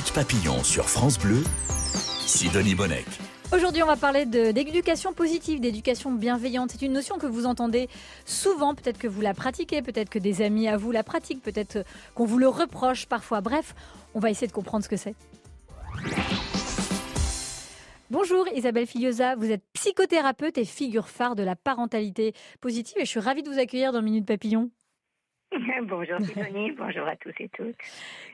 Minute Papillon sur France Bleu, Sidonie Bonnec. Aujourd'hui, on va parler d'éducation positive, d'éducation bienveillante. C'est une notion que vous entendez souvent, peut-être que vous la pratiquez, peut-être que des amis à vous la pratiquent, peut-être qu'on vous le reproche parfois. Bref, on va essayer de comprendre ce que c'est. Bonjour Isabelle Filiosa, vous êtes psychothérapeute et figure phare de la parentalité positive et je suis ravie de vous accueillir dans Minute Papillon. bonjour Sidonie, bonjour à tous et toutes.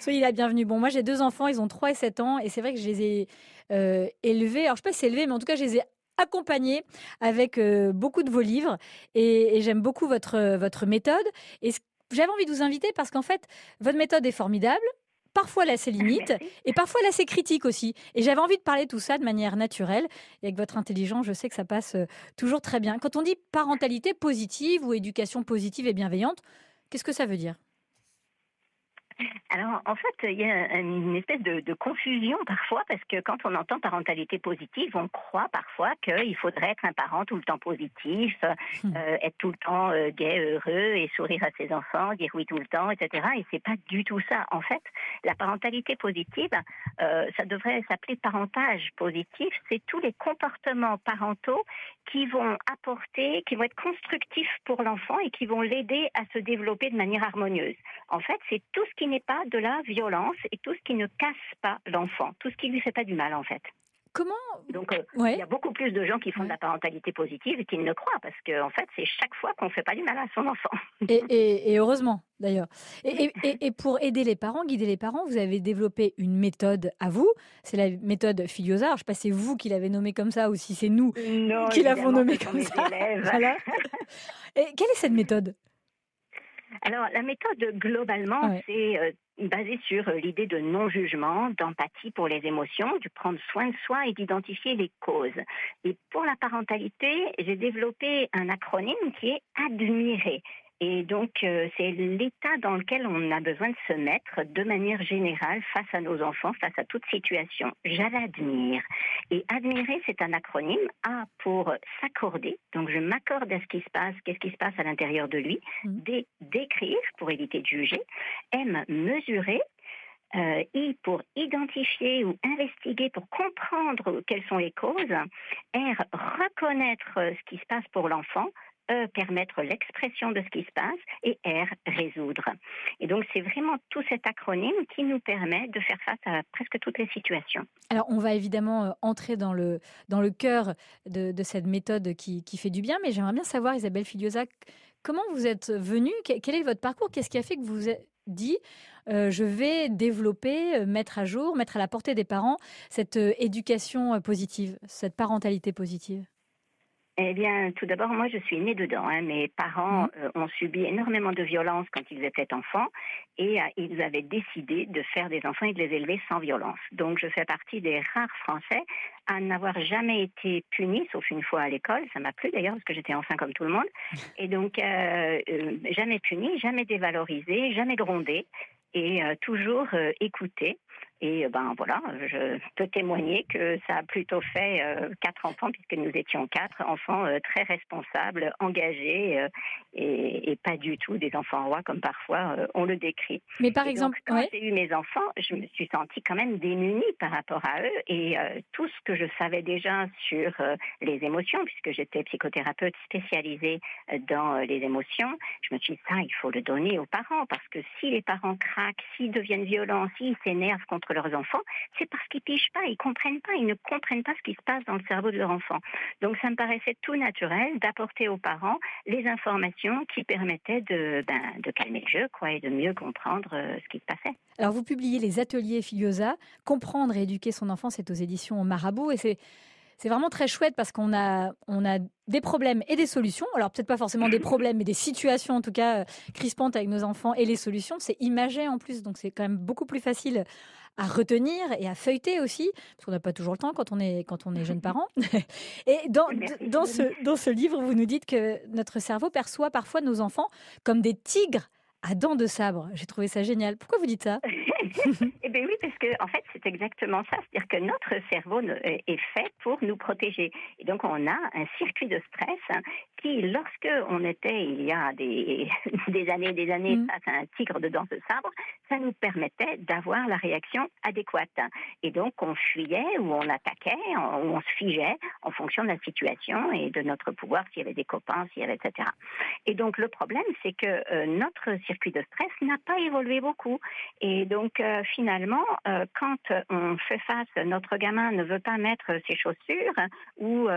Soyez la bienvenue. Bon, moi j'ai deux enfants, ils ont 3 et 7 ans, et c'est vrai que je les ai euh, élevés, alors je ne sais pas si c'est élevé, mais en tout cas je les ai accompagnés avec euh, beaucoup de vos livres, et, j'aime beaucoup votre, votre méthode. Et j'avais envie de vous inviter parce qu'en fait, votre méthode est formidable, parfois elle a ses limites et parfois elle a ses critiques aussi. Et j'avais envie de parler de tout ça de manière naturelle. Et avec votre intelligence, je sais que ça passe euh, toujours très bien. Quand on dit parentalité positive ou éducation positive et bienveillante, Qu'est-ce que ça veut dire? Alors, en fait, il y a une espèce de, confusion parfois parce que quand on entend parentalité positive, on croit parfois qu'il faudrait être un parent tout le temps positif, hmm. euh, être tout le temps euh, gai, heureux et sourire à ses enfants, dire oui tout le temps, etc. Et c'est pas du tout ça. En fait, la parentalité positive, euh, ça devrait s'appeler parentage positif. C'est tous les comportements parentaux qui vont apporter, qui vont être constructifs pour l'enfant et qui vont l'aider à se développer de manière harmonieuse. En fait, c'est tout ce qui n'est pas de la violence et tout ce qui ne casse pas l'enfant, tout ce qui lui fait pas du mal en fait. Comment Donc, euh, il y a beaucoup plus de gens qui font de la parentalité positive et qui ne croient parce qu'en en fait, c'est chaque fois qu'on ne fait pas du mal à son enfant. Et, heureusement, d'ailleurs. Et, pour aider les parents, guider les parents, vous avez développé une méthode à vous. C'est la méthode Filiosa. je ne sais pas si c'est vous qui l'avez nommée comme ça ou si c'est nous qui l'avons nommée comme ça. et quelle est cette méthode? Alors, la méthode, globalement, c'est euh, basé sur euh, l'idée de non-jugement, d'empathie pour les émotions, de prendre soin de soi et d'identifier les causes. Et pour la parentalité, j'ai développé un acronyme qui est admirer. Et donc, euh, c'est l'état dans lequel on a besoin de se mettre de manière générale face à nos enfants, face à toute situation. J'admire. Et admirer, c'est un acronyme. A pour s'accorder. Donc, je m'accorde à ce qui se passe, qu'est-ce qui se passe à l'intérieur de lui. Mmh. D, décrire pour éviter de juger. M, mesurer. Euh, I pour identifier ou investiguer, pour comprendre quelles sont les causes. R, reconnaître ce qui se passe pour l'enfant. E, permettre l'expression de ce qui se passe, et R, résoudre. Et donc, c'est vraiment tout cet acronyme qui nous permet de faire face à presque toutes les situations. Alors, on va évidemment euh, entrer dans le, dans le cœur de, cette méthode qui, qui, fait du bien, mais j'aimerais bien savoir, Isabelle Filiosa, comment vous êtes venue Quel est votre parcours? Qu'est-ce qui a fait que vous êtes dit euh, je vais développer, euh, mettre à jour, mettre à la portée des parents cette éducation positive, cette parentalité positive? Eh bien, tout d'abord, moi, je suis née dedans. Hein. Mes parents mhm. euh, ont subi énormément de violence quand ils étaient enfants et euh, ils avaient décidé de faire des enfants et de les élever sans violence. Donc, je fais partie des rares Français à n'avoir jamais été punis, sauf une fois à l'école. Ça m'a plu d'ailleurs parce que j'étais enfant comme tout le monde. Et donc, euh, jamais puni, jamais dévalorisé, jamais grondé et toujours écouté. Et euh, ben voilà, je peux témoigner que ça a plutôt fait euh, quatre enfants, puisque nous étions quatre enfants euh, très responsables, engagés, et, pas du tout des enfants rois comme parfois on le décrit. Mais par exemple, quand j'ai eu mes enfants, je me suis sentie quand même démunie par rapport à eux, et tout ce que je savais déjà sur les émotions, puisque j'étais psychothérapeute spécialisée dans les émotions, je me suis dit ça, il faut le donner aux parents, parce que si les parents craquent, s'ils deviennent violents, s'ils s'énervent contre leurs enfants, c'est parce qu'ils pigent pas, ils comprennent pas, ils ne comprennent pas ce qui se passe dans le cerveau de leur enfant. Donc ça me paraissait tout naturel d'apporter aux parents les informations qui permettaient de, ben, de calmer le jeu quoi, et de mieux comprendre euh, ce qui se passait. Alors vous publiez les ateliers Filiosa, comprendre et éduquer son enfant, c'est aux éditions Marabout et c'est c'est vraiment très chouette parce qu'on a, on a des problèmes et des solutions. Alors peut-être pas forcément des problèmes, mais des situations en tout cas euh, crispantes avec nos enfants et les solutions. C'est imagé en plus, donc c'est quand même beaucoup plus facile à retenir et à feuilleter aussi, parce qu'on n'a pas toujours le temps quand on est, quand on est jeune parent. et dans, dans, ce, dans ce livre, vous nous dites que notre cerveau perçoit parfois nos enfants comme des tigres à dents de sabre. J'ai trouvé ça génial. Pourquoi vous dites ça? Eh bien oui, parce que en fait, c'est exactement ça. C'est-à-dire que notre cerveau est fait pour nous protéger. Et donc, on a un circuit de stress qui, lorsque on était il y a des, des années et des années mm. face à un tigre de danse de sabre, ça nous permettait d'avoir la réaction adéquate. Et donc, on fuyait ou on attaquait, ou on se figeait en fonction de la situation et de notre pouvoir, s'il y avait des copains, s'il y avait, etc. Et donc, le problème, c'est que euh, notre circuit de stress n'a pas évolué beaucoup. Et donc, euh, finalement, euh, quand on fait face, notre gamin ne veut pas mettre ses chaussures ou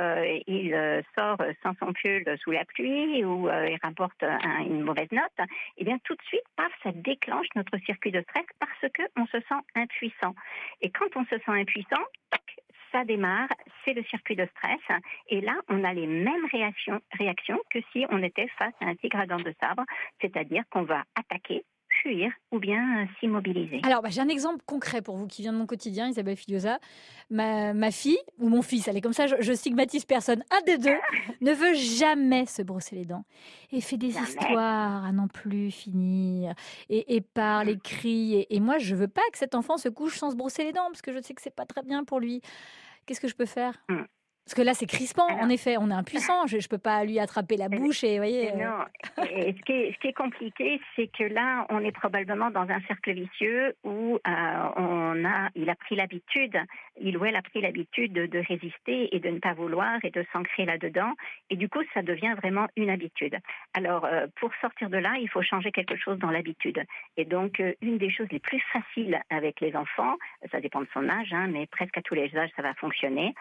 il sort sans son pull sous la pluie ou il rapporte une mauvaise note, eh bien, tout de suite, paf, ça déclenche notre circuit de stress parce qu'on se sent impuissant. Et quand on se sent impuissant, ça démarre, c'est le circuit de stress. Et là, on a les mêmes réactions, réactions que si on était face à un tigre à dents de sabre, c'est-à-dire qu'on va attaquer, fuir ou bien euh, s'immobiliser. Alors, bah, j'ai un exemple concret pour vous qui vient de mon quotidien, Isabelle Filiosa. Ma, ma fille ou mon fils, elle est comme ça, je, stigmatise personne. Un des deux ne veut jamais se brosser les dents et fait des histoires à n'en plus finir et, et parle et crie. Et, moi, je veux pas que cet enfant se couche sans se brosser les dents parce que je sais que c'est pas très bien pour lui. Qu'est-ce que je peux faire? Mmh. Parce que là, c'est crispant, en effet. On est impuissant. Je ne peux pas lui attraper la bouche et, voyez. Euh. Non. Et ce, qui est, ce qui est compliqué, c'est que là, on est probablement dans un cercle vicieux où euh, on a, il a pris l'habitude, il ou elle a pris l'habitude de, résister et de ne pas vouloir et de s'ancrer là-dedans. Et du coup, ça devient vraiment une habitude. Alors, euh, pour sortir de là, il faut changer quelque chose dans l'habitude. Et donc, une des choses les plus faciles avec les enfants, ça dépend de son âge, hein, mais presque à tous les âges, ça va fonctionner,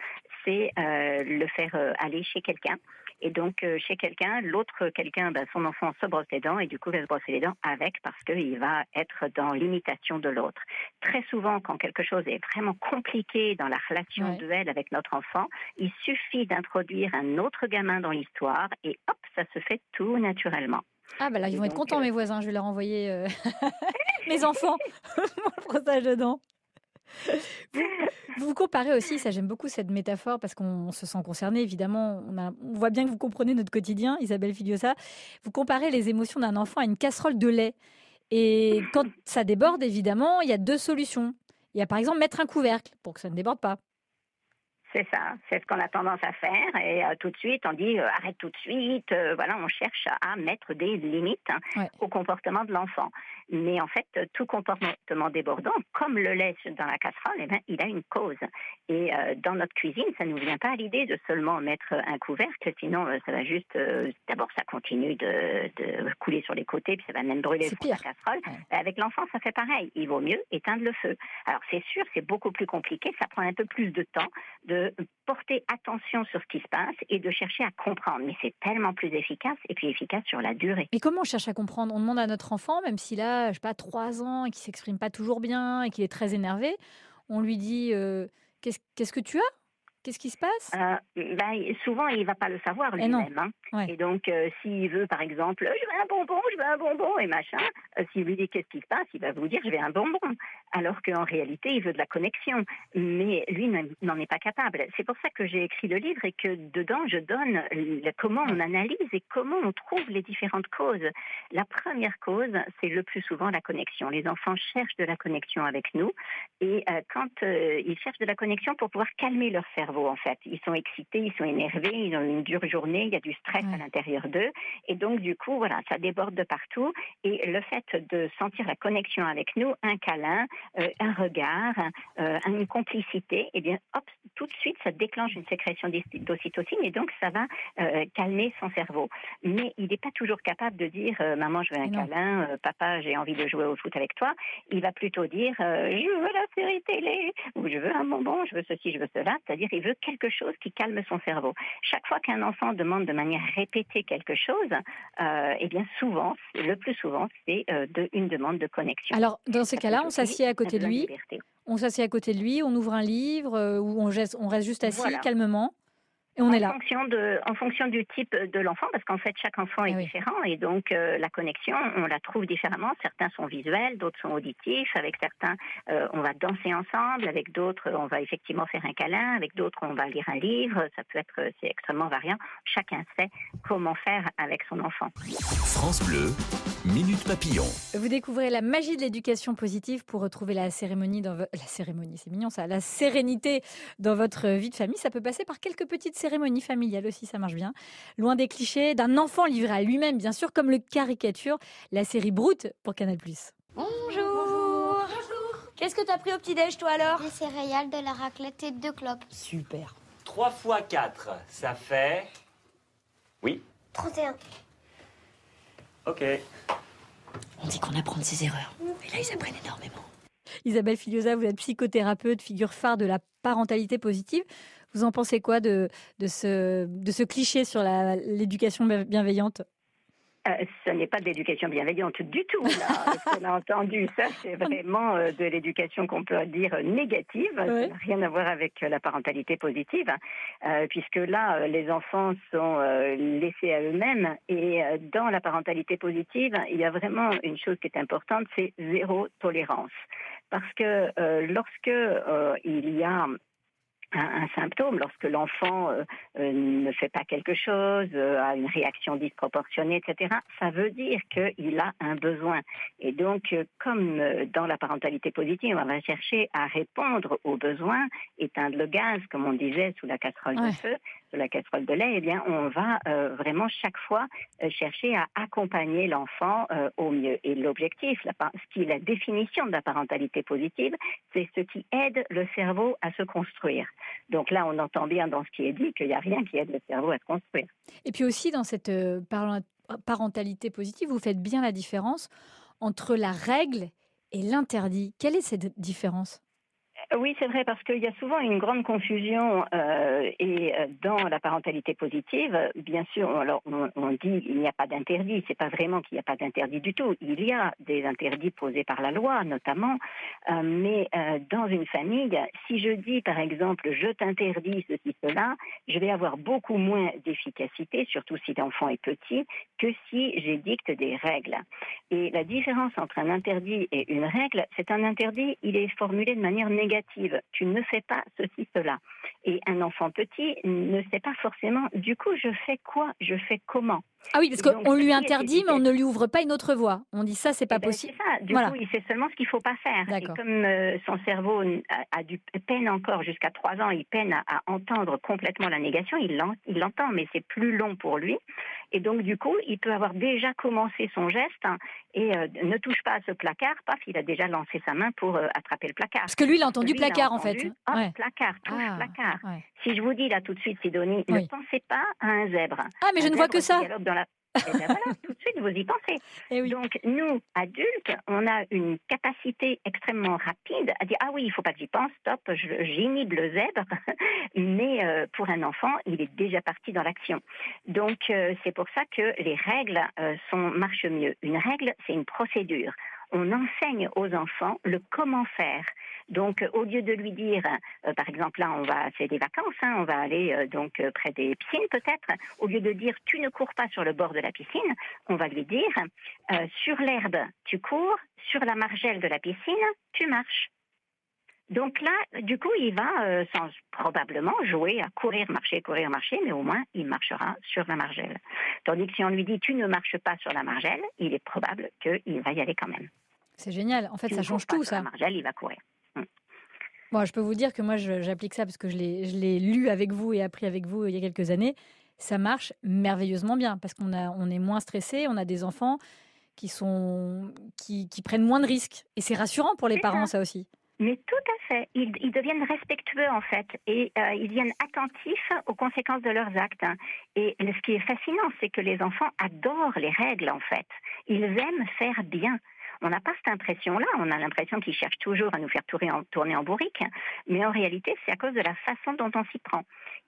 c'est euh, le faire euh, aller chez quelqu'un. Et donc, euh, chez quelqu'un, l'autre quelqu'un, ben, son enfant se brosse les dents et du coup va se brosser les dents avec parce qu'il va être dans l'imitation de l'autre. Très souvent, quand quelque chose est vraiment compliqué dans la relation de elle avec notre enfant, il suffit d'introduire un autre gamin dans l'histoire et hop, ça se fait tout naturellement. Ah bah là, ils vont être contents mes voisins, je vais leur envoyer mes enfants mon brossage de dents. Vous, comparez aussi, ça j'aime beaucoup cette métaphore parce qu'on se sent concerné, évidemment. On, voit bien que vous comprenez notre quotidien, Isabelle Filiosa. Vous comparez les émotions d'un enfant à une casserole de lait. Et quand ça déborde, évidemment, il y a deux solutions. Il y a par exemple mettre un couvercle pour que ça ne déborde pas. C'est ça, c'est ce qu'on a tendance à faire et euh, tout de suite on dit euh, arrête tout de suite. Euh, voilà, on cherche à mettre des limites hein, au comportement de l'enfant. Mais en fait, tout comportement débordant, comme le lait dans la casserole, eh ben, il a une cause. Et dans notre cuisine, ça ne nous vient pas à l'idée de seulement mettre un couvercle, sinon ça va juste, d'abord ça continue de, couler sur les côtés, puis ça va même brûler sur la casserole. Avec l'enfant, ça fait pareil. Il vaut mieux éteindre le feu. Alors c'est sûr, c'est beaucoup plus compliqué, ça prend un peu plus de temps de porter attention sur ce qui se passe et de chercher à comprendre. Mais c'est tellement plus efficace et puis efficace sur la durée. Et comment on cherche à comprendre? On demande à notre enfant, même s'il a, je sais pas, trois ans et qu'il s'exprime pas toujours bien et qu'il est très énervé, on lui dit euh, qu'est-ce que tu as? Qu'est-ce qui se passe? Euh, ben, Souvent, il ne va pas le savoir eh lui-même. Hein. Et donc, euh, s'il veut, par exemple, je veux un bonbon, je veux un bonbon, et machin, euh, s'il lui dit qu'est-ce qui se passe, il va vous dire je veux un bonbon. Alors qu'en réalité, il veut de la connexion. Mais lui n'en est pas capable. C'est pour ça que j'ai écrit le livre et que dedans, je donne comment on analyse et comment on trouve les différentes causes. La première cause, c'est le plus souvent la connexion. Les enfants cherchent de la connexion avec nous. Et quand ils cherchent de la connexion pour pouvoir calmer leur cerveau, en fait. Ils sont excités, ils sont énervés, ils ont une dure journée, il y a du stress à l'intérieur d'eux. Et donc, du coup, voilà, ça déborde de partout. Et le fait de sentir la connexion avec nous, un câlin, euh, un regard, euh, une complicité, et eh bien, hop, tout de suite, ça déclenche une sécrétion d'ocytocine et donc ça va euh, calmer son cerveau. Mais il n'est pas toujours capable de dire maman, je veux un câlin, papa, j'ai envie de jouer au foot avec toi. Il va plutôt dire je veux la série télé ou je veux un bonbon, je veux ceci, je veux cela. C'est-à-dire, il veut quelque chose qui calme son cerveau. Chaque fois qu'un enfant demande de manière répétée quelque chose, euh, eh bien souvent, le plus souvent, c'est euh, de, une demande de connexion. Alors dans ce cas-là, on s'assied à côté de lui. On s'assied à côté de lui, on ouvre un livre euh, ou on reste juste assis calmement. Et on en est là. Fonction de, en fonction du type de l'enfant, parce qu'en fait, chaque enfant est Ah oui. différent et donc euh, la connexion, on la trouve différemment. Certains sont visuels, d'autres sont auditifs. Avec certains, euh, on va danser ensemble. Avec d'autres, on va effectivement faire un câlin. Avec d'autres, on va lire un livre. Ça peut être, c'est extrêmement variant. Chacun sait comment faire avec son enfant. France Bleu, Minute Papillon. Vous découvrez la magie de l'éducation positive pour retrouver la cérémonie dans vo- la cérémonie, c'est mignon ça, la sérénité dans votre vie de famille. Ça peut passer par quelques petites cérémonies familiales aussi, ça marche bien. Loin des clichés, d'un enfant livré à lui-même, bien sûr, comme le caricature la série Brute pour Canal+. Bonjour. Qu'est-ce que t'as pris au petit-déj, toi alors? Des céréales, de la raclette et deux clopes. Super. 3 fois 4, ça fait... Oui, 31. ok. On dit qu'on apprend de ses erreurs. Et là, ils apprennent énormément. Isabelle Filiosa, vous êtes psychothérapeute, figure phare de la parentalité positive. Vous en pensez quoi de, de, ce, de ce cliché sur l'éducation bienveillante? Euh, ce n'est pas de l'éducation bienveillante du tout, là, ce qu'on a entendu. Ça, c'est vraiment euh, de l'éducation qu'on peut dire négative. Ça n'a rien à voir avec euh, la parentalité positive, euh, puisque là, les enfants sont euh, laissés à eux-mêmes. Et dans la parentalité positive, il y a vraiment une chose qui est importante, c'est zéro tolérance. Parce que lorsque il y a un, un symptôme, lorsque l'enfant euh, euh, ne fait pas quelque chose, euh, a une réaction disproportionnée, etc., ça veut dire qu'il a un besoin. Et donc, euh, comme dans la parentalité positive, on va chercher à répondre aux besoins, éteindre le gaz, comme on disait, sous la casserole Ouais. de feu, sous la casserole de lait, eh bien, on va euh, vraiment chaque fois euh, chercher à accompagner l'enfant euh, au mieux. Et l'objectif, la la définition de la parentalité positive, c'est ce qui aide le cerveau à se construire. Donc là, on entend bien dans ce qui est dit qu'il n'y a rien qui aide le cerveau à se construire. Et puis aussi, dans cette parentalité positive, vous faites bien la différence entre la règle et l'interdit. Quelle est cette différence? Oui, c'est vrai, parce qu'il y a souvent une grande confusion euh, et euh, dans la parentalité positive, bien sûr, alors on, on dit il n'y a pas d'interdit. C'est pas vraiment qu'il n'y a pas d'interdit du tout. Il y a des interdits posés par la loi, notamment, euh, mais euh, dans une famille, si je dis par exemple je t'interdis ceci cela, je vais avoir beaucoup moins d'efficacité, surtout si l'enfant est petit, que si j'édicte des règles. Et la différence entre un interdit et une règle, c'est un interdit, il est formulé de manière négative. Tu ne fais pas ceci, cela. Et un enfant petit ne sait pas forcément, du coup, je fais quoi, je fais comment? Ah oui, parce qu'on lui interdit, mais on ne lui ouvre pas une autre voie. On dit ça, c'est pas Eh ben, possible. C'est ça. Du Voilà. coup, il sait seulement ce qu'il faut pas faire. Et comme euh, son cerveau a, a du peine encore jusqu'à trois ans, il peine à, à entendre complètement la négation. Il l'en- il l'entend, mais c'est plus long pour lui. Et donc, du coup, il peut avoir déjà commencé son geste hein, et euh, ne touche pas à ce placard. Paf, il a déjà lancé sa main pour euh, attraper le placard. Parce que lui, il a entendu Lui, il a placard, en fait. Ouais. placard, touche Ah, placard. ouais. Si je vous dis là tout de suite, Sidonie, Oui. ne pensez pas à un zèbre. Ah, mais je ne vois que ça. dans la- Eh ben voilà, tout de suite, vous y pensez. Eh oui. Donc, nous, adultes, on a une capacité extrêmement rapide à dire Ah oui, il ne faut pas que j'y pense, stop, j'inhibe le zèbre. Mais euh, pour un enfant, il est déjà parti dans l'action. Donc, euh, c'est pour ça que les règles euh, sont, marchent mieux. Une règle, c'est une procédure. On enseigne aux enfants le comment faire. Donc, euh, au lieu de lui dire, euh, par exemple, là, on va, c'est des vacances, hein, on va aller euh, donc euh, près des piscines peut-être. Au lieu de dire, tu ne cours pas sur le bord de la piscine, on va lui dire, euh, sur l'herbe, tu cours, sur la margelle de la piscine, tu marches. Donc là, du coup, il va euh, sans, probablement jouer à courir, marcher, courir, marcher, mais au moins, il marchera sur la margelle. Tandis que si on lui dit, tu ne marches pas sur la margelle, il est probable qu'il va y aller quand même. C'est génial. En fait, Tu ça change tout, sur ça. La margelle, il va courir. Bon, je peux vous dire que moi, j'applique ça parce que je l'ai lu avec vous et appris avec vous il y a quelques années. Ça marche merveilleusement bien parce qu'on on est moins stressé, on a des enfants qui, sont, qui, qui prennent moins de risques. Et c'est rassurant pour les parents, ça. ça aussi. Mais tout à fait. Ils, deviennent respectueux en fait et euh, ils deviennent attentifs aux conséquences de leurs actes. Et ce qui est fascinant, c'est que les enfants adorent les règles en fait. Ils aiment faire bien. On n'a pas cette impression-là. On a l'impression qu'il cherche toujours à nous faire tourner en, tourner en bourrique. Mais en réalité, c'est à cause de la façon dont on s'y prend,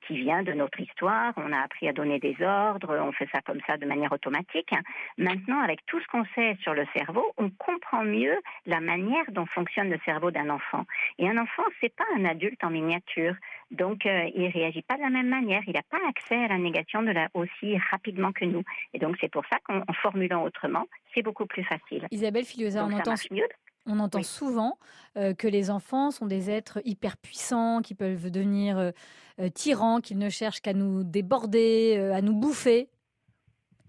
qui vient de notre histoire. On a appris à donner des ordres. On fait ça comme ça de manière automatique. Maintenant, avec tout ce qu'on sait sur le cerveau, on comprend mieux la manière dont fonctionne le cerveau d'un enfant. Et un enfant, c'est pas un adulte en miniature. Donc, euh, il réagit pas de la même manière. Il n'a pas accès à la négation de la, aussi rapidement que nous. Et donc, c'est pour ça qu'en formulant autrement, c'est beaucoup plus facile. Isabelle Filiosa, on entend, on entend souvent euh, que les enfants sont des êtres hyper puissants, qui peuvent devenir euh, tyrans, qu'ils ne cherchent qu'à nous déborder, à nous bouffer.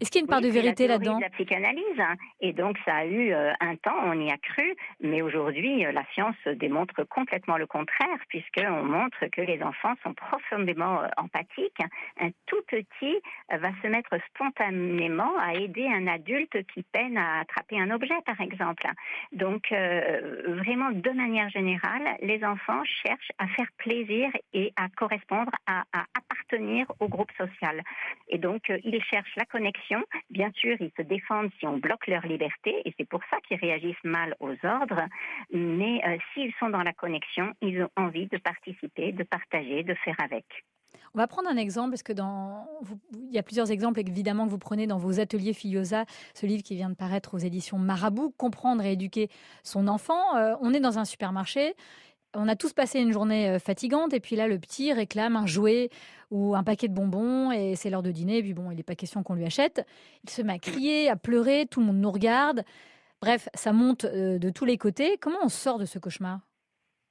Est-ce qu'il y a une part de vérité là-dedans? La psychanalyse, hein. et donc ça a eu euh, un temps, on y a cru, mais aujourd'hui euh, la science démontre complètement le contraire, puisqu'on montre que les enfants sont profondément euh, empathiques. Un tout petit va se mettre spontanément à aider un adulte qui peine à attraper un objet, par exemple. Donc vraiment, de manière générale, les enfants cherchent à faire plaisir et à correspondre, à appartenir au groupe social. Et donc ils cherchent la connexion Bien sûr, ils se défendent si on bloque leur liberté et c'est pour ça qu'ils réagissent mal aux ordres. Mais euh, s'ils sont dans la connexion, ils ont envie de participer, de partager, de faire avec. On va prendre un exemple, parce que dans, il y a plusieurs exemples évidemment que vous prenez dans vos ateliers Filiosa, ce livre qui vient de paraître aux éditions Marabout, Comprendre et éduquer son enfant. Euh, on est dans un supermarché, on a tous passé une journée euh, fatigante et puis là, le petit réclame un jouet ou un paquet de bonbons et c'est l'heure de dîner. Et puis bon, il n'est pas question qu'on lui achète. Il se met à crier, à pleurer, tout le monde nous regarde. Bref, ça monte euh, de tous les côtés. Comment on sort de ce cauchemar?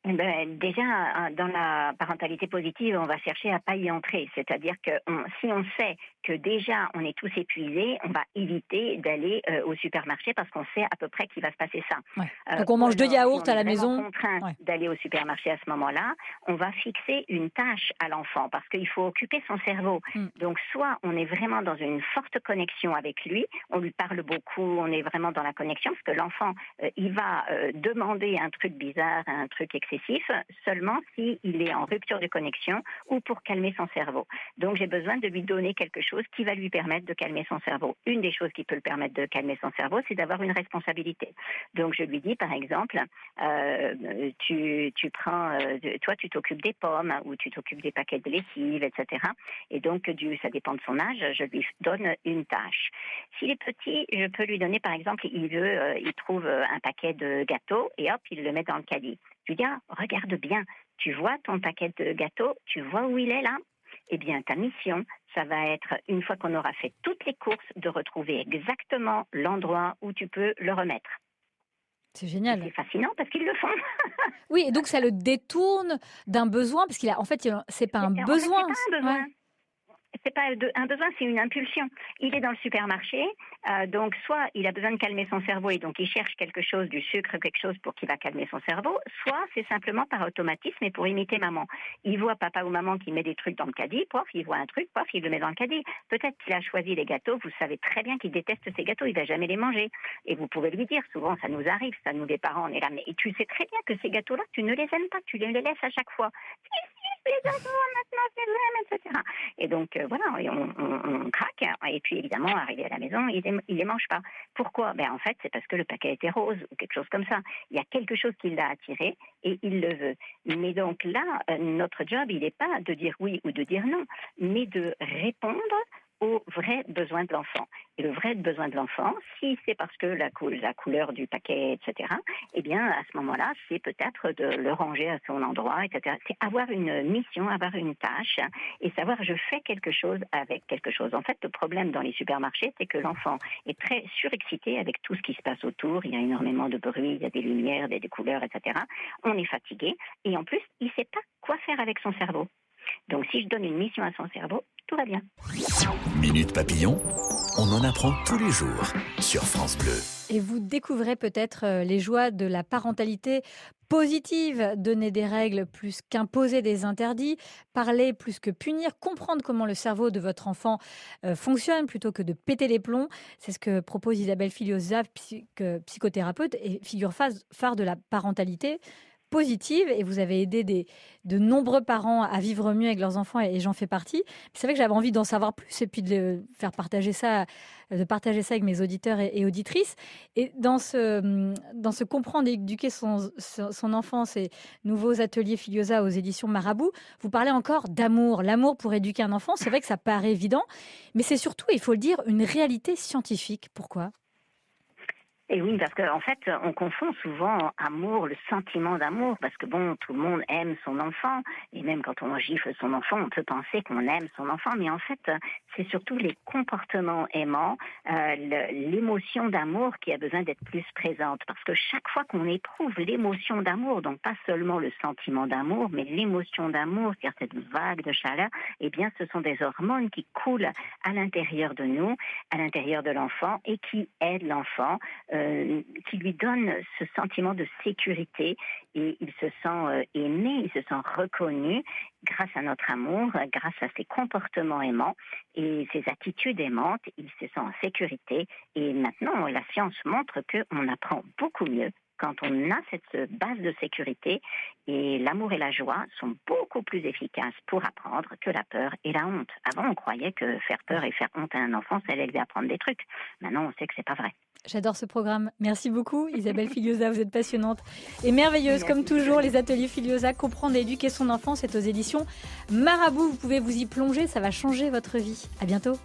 Ben, déjà, dans la parentalité positive, on va chercher à pas y entrer. C'est-à-dire que si on sait que déjà on est tous épuisés, on va éviter d'aller euh, au supermarché parce qu'on sait à peu près qu'il va se passer ça. Euh, Donc on mange deux yaourts à la maison. Contraint d'aller au supermarché à ce moment-là, on va fixer une tâche à l'enfant parce qu'il faut occuper son cerveau. Hmm. Donc soit on est vraiment dans une forte connexion avec lui, on lui parle beaucoup, on est vraiment dans la connexion parce que l'enfant euh, il va demander un truc bizarre, un truc etc seulement s'il est en rupture de connexion ou pour calmer son cerveau. Donc j'ai besoin de lui donner quelque chose qui va lui permettre de calmer son cerveau. Une des choses qui peut le permettre de calmer son cerveau, c'est d'avoir une responsabilité. Donc je lui dis par exemple, euh, tu, prends, euh, toi tu t'occupes des pommes ou tu t'occupes des paquets de lessive, etc. Et donc ça dépend de son âge, je lui donne une tâche. S'il est petit, je peux lui donner par exemple, il veut, euh, il trouve un paquet de gâteaux et hop, il le met dans le caddie. Tu dis, ah, regarde bien, tu vois ton paquet de gâteaux, tu vois où il est là Eh bien, ta mission, ça va être, une fois qu'on aura fait toutes les courses, de retrouver exactement l'endroit où tu peux le remettre. C'est génial. C'est fascinant parce qu'ils le font. oui, et donc ça le détourne d'un besoin parce qu'il a, en fait, c'est pas un besoin. pas un besoin c'est pas un besoin, c'est une impulsion. Il est dans le supermarché, euh, donc soit il a besoin de calmer son cerveau et donc il cherche quelque chose, du sucre, quelque chose pour qu'il va calmer son cerveau, soit c'est simplement par automatisme et pour imiter maman. Il voit papa ou maman qui met des trucs dans le caddie, pof, il voit un truc, pof, il le met dans le caddie. Peut-être qu'il a choisi les gâteaux, vous savez très bien qu'il déteste ces gâteaux, il va jamais les manger. Et vous pouvez lui dire, souvent ça nous arrive, ça nous les parents, on est là, mais tu sais très bien que ces gâteaux-là, tu ne les aimes pas, tu les laisses à chaque fois les maintenant c'est etc. Et donc euh, voilà, on, craque. Et puis évidemment, arrivé à la maison, il ne les mange pas. Pourquoi? Ben en fait, c'est parce que le paquet était rose ou quelque chose comme ça. Il y a quelque chose qui l'a attiré et il le veut. Mais donc là, euh, notre job, il n'est pas de dire oui ou de dire non, mais de répondre aux vrais besoins de l'enfant. Et le vrai besoin de l'enfant, si c'est parce que la, couleur du paquet, etc., eh bien, à ce moment-là, c'est peut-être de le ranger à son endroit, etc. C'est avoir une mission, avoir une tâche et savoir je fais quelque chose avec quelque chose. En fait, le problème dans les supermarchés, c'est que l'enfant est très surexcité avec tout ce qui se passe autour. Il y a énormément de bruit, il y a des lumières, des couleurs, etc. On est fatigué et en plus, il ne sait pas quoi faire avec son cerveau. Donc si je donne une mission à son cerveau, tout va bien. Minute papillon, on en apprend tous les jours sur France Bleu. Et vous découvrez peut-être euh, les joies de la parentalité positive, donner des règles plus qu'imposer des interdits, parler plus que punir, comprendre comment le cerveau de votre enfant euh, fonctionne plutôt que de péter les plombs. C'est ce que propose Isabelle Filiosa, psychothérapeute et figure phare de la parentalité positive et vous avez aidé des, de nombreux parents à vivre mieux avec leurs enfants et, j'en fais partie. C'est vrai que j'avais envie d'en savoir plus et puis de faire partager ça, de partager ça avec mes auditeurs et, auditrices. Et dans ce, dans comprendre et éduquer son, son enfant, ces nouveaux ateliers Filiosa aux éditions Marabout, vous parlez encore d'amour. L'amour pour éduquer un enfant, c'est vrai que ça paraît évident, mais c'est surtout, il faut le dire, une réalité scientifique. Pourquoi? Et oui, parce qu'en en fait, on confond souvent amour, le sentiment d'amour, parce que bon, tout le monde aime son enfant, et même quand on gifle son enfant, on peut penser qu'on aime son enfant, mais en fait, c'est surtout les comportements aimants, euh, l'émotion d'amour qui a besoin d'être plus présente, parce que chaque fois qu'on éprouve l'émotion d'amour, donc pas seulement le sentiment d'amour, mais l'émotion d'amour, c'est-à-dire cette vague de chaleur, eh bien, ce sont des hormones qui coulent à l'intérieur de nous, à l'intérieur de l'enfant, et qui aident l'enfant. Euh, euh, qui lui donne ce sentiment de sécurité et il se sent euh, aimé, il se sent reconnu grâce à notre amour, grâce à ses comportements aimants et ses attitudes aimantes, il se sent en sécurité et maintenant la science montre qu'on apprend beaucoup mieux quand on a cette base de sécurité et l'amour et la joie sont beaucoup plus efficaces pour apprendre que la peur et la honte. Avant, on croyait que faire peur et faire honte à un enfant, ça allait lui apprendre des trucs. Maintenant, on sait que c'est pas vrai. J'adore ce programme. Merci beaucoup, Isabelle Filiosa. Vous êtes passionnante et merveilleuse, comme toujours. Les ateliers Filiosa, comprendre et éduquer son enfant, c'est aux éditions Marabout. Vous pouvez vous y plonger, ça va changer votre vie. À bientôt.